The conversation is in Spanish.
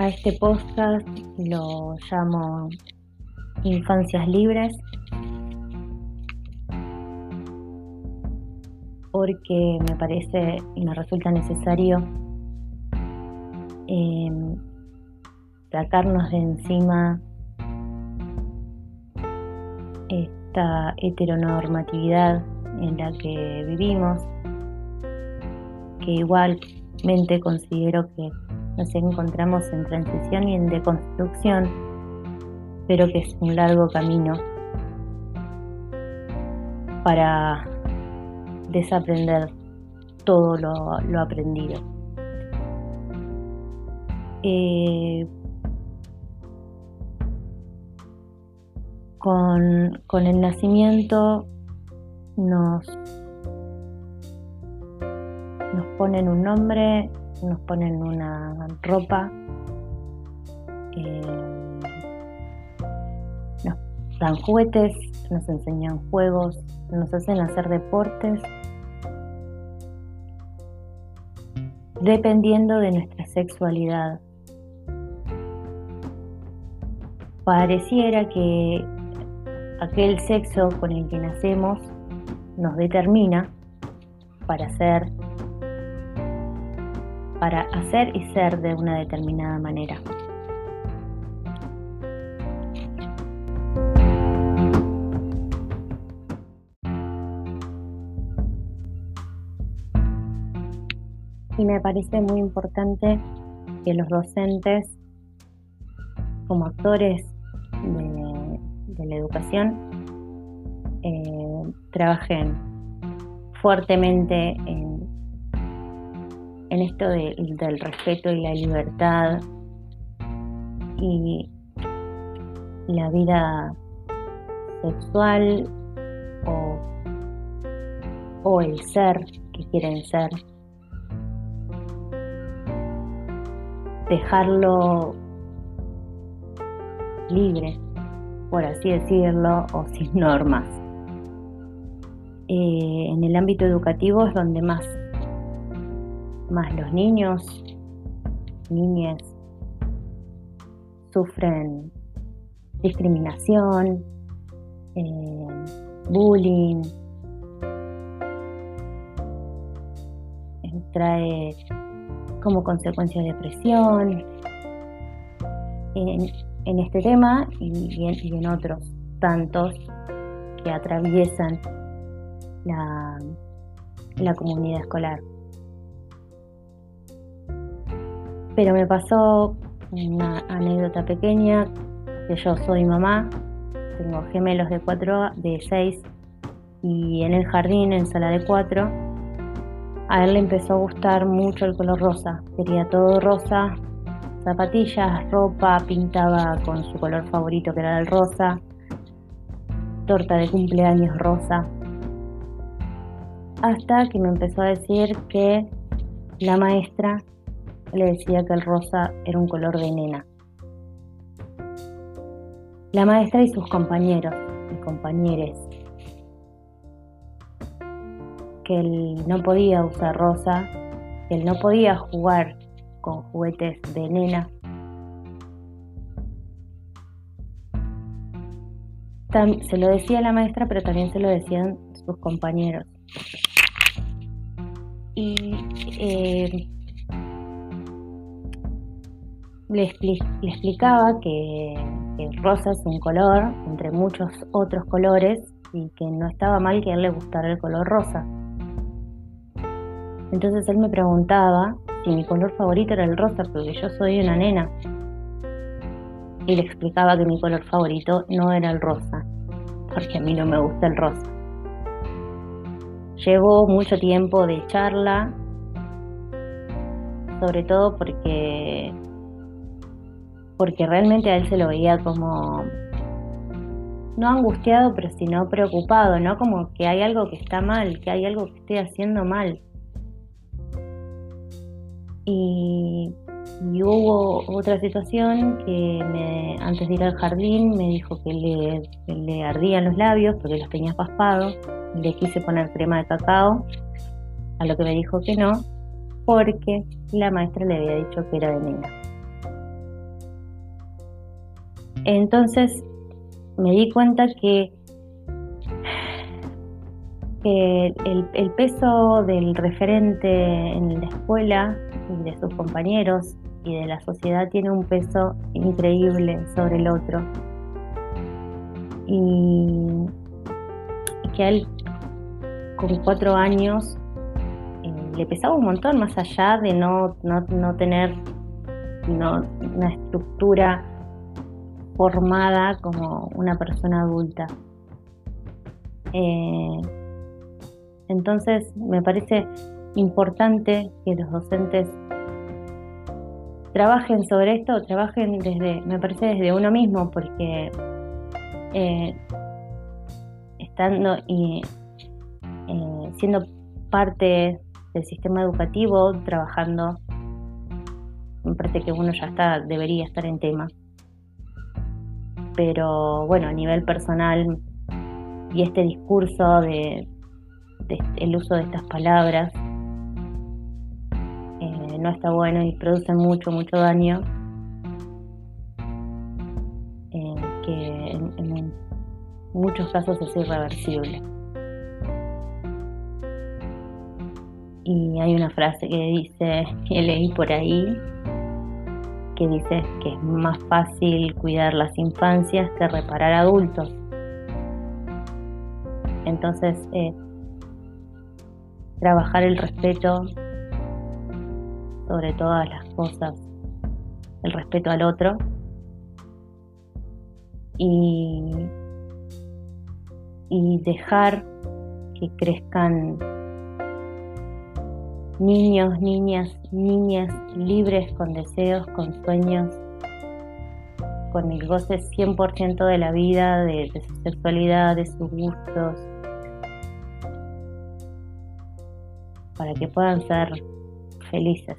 A este podcast lo llamo Infancias Libres porque me parece y me resulta necesario em, sacarnos de encima esta heteronormatividad en la que vivimos, que igualmente considero que nos encontramos en transición y en deconstrucción, pero que es un largo camino para desaprender todo lo, aprendido. Eh, con, con el nacimiento nos, nos ponen un nombre, nos ponen una ropa, eh, nos dan juguetes, nos enseñan juegos, nos hacen hacer deportes, dependiendo de nuestra sexualidad. Pareciera que aquel sexo con el que nacemos nos determina para ser para hacer y ser de una determinada manera. Y me parece muy importante que los docentes, como actores de, la educación, eh, trabajen fuertemente en en esto del respeto y la libertad y la vida sexual o, o el ser que quieren ser. Dejarlo libre, por así decirlo, o sin normas. Eh, en el ámbito educativo es donde más más los niños, niñas sufren discriminación, eh, bullying, trae como consecuencia depresión en, en este tema y, y, en, otros tantos que atraviesan la, la comunidad escolar. Pero me pasó una anécdota pequeña, que yo soy mamá, tengo gemelos de cuatro, de 6 y en el jardín, en sala de 4, a él le empezó a gustar mucho el color rosa, quería todo rosa, zapatillas, ropa, pintaba con su color favorito que era el rosa, torta de cumpleaños rosa, hasta que me empezó a decir que la maestra le decía que el rosa era un color de nena. La maestra y sus compañeros y compañeres, que él no podía usar rosa, que él no podía jugar con juguetes de nena. se lo decía la maestra, pero también se lo decían sus compañeros. Y eh, le, explicaba que, el rosa es un color entre muchos otros colores y que no estaba mal que a él le gustara el color rosa. Entonces él me preguntaba si mi color favorito era el rosa, porque yo soy una nena. Y le explicaba que mi color favorito no era el rosa, porque a mí no me gusta el rosa. Llevó mucho tiempo de charla, sobre todo porque porque realmente a él se lo veía como, no angustiado, pero sino preocupado, ¿no? Como que hay algo que está mal, que hay algo que estoy haciendo mal. Y, hubo otra situación que me, antes de ir al jardín me dijo que le, ardían los labios porque los tenía paspados. Le quise poner crema de cacao, a lo que me dijo que no, porque la maestra le había dicho que era de nena. Entonces me di cuenta que, el, peso del referente en la escuela y de sus compañeros y de la sociedad tiene un peso increíble sobre el otro. Y, que a él con cuatro años eh, le pesaba un montón más allá de no, no, tener una estructura formada como una persona adulta. Eh, entonces me parece importante que los docentes trabajen sobre esto, trabajen desde, me parece desde uno mismo, porque eh, estando y eh, siendo parte del sistema educativo, trabajando, me parece que uno ya está, debería estar en tema. Pero bueno, a nivel personal y este discurso de, el uso de estas palabras eh, no está bueno y produce mucho, mucho daño. que en muchos casos es irreversible. Y hay una frase que dice, que leí por ahí, que dice que es más fácil cuidar las infancias que reparar adultos. Entonces, eh, trabajar el respeto sobre todas las cosas, el respeto al otro y, y dejar que crezcan niños, niñas, niñas libres con deseos, con sueños, con el goce 100% de la vida, de, su sexualidad, de sus gustos, para que puedan ser felices.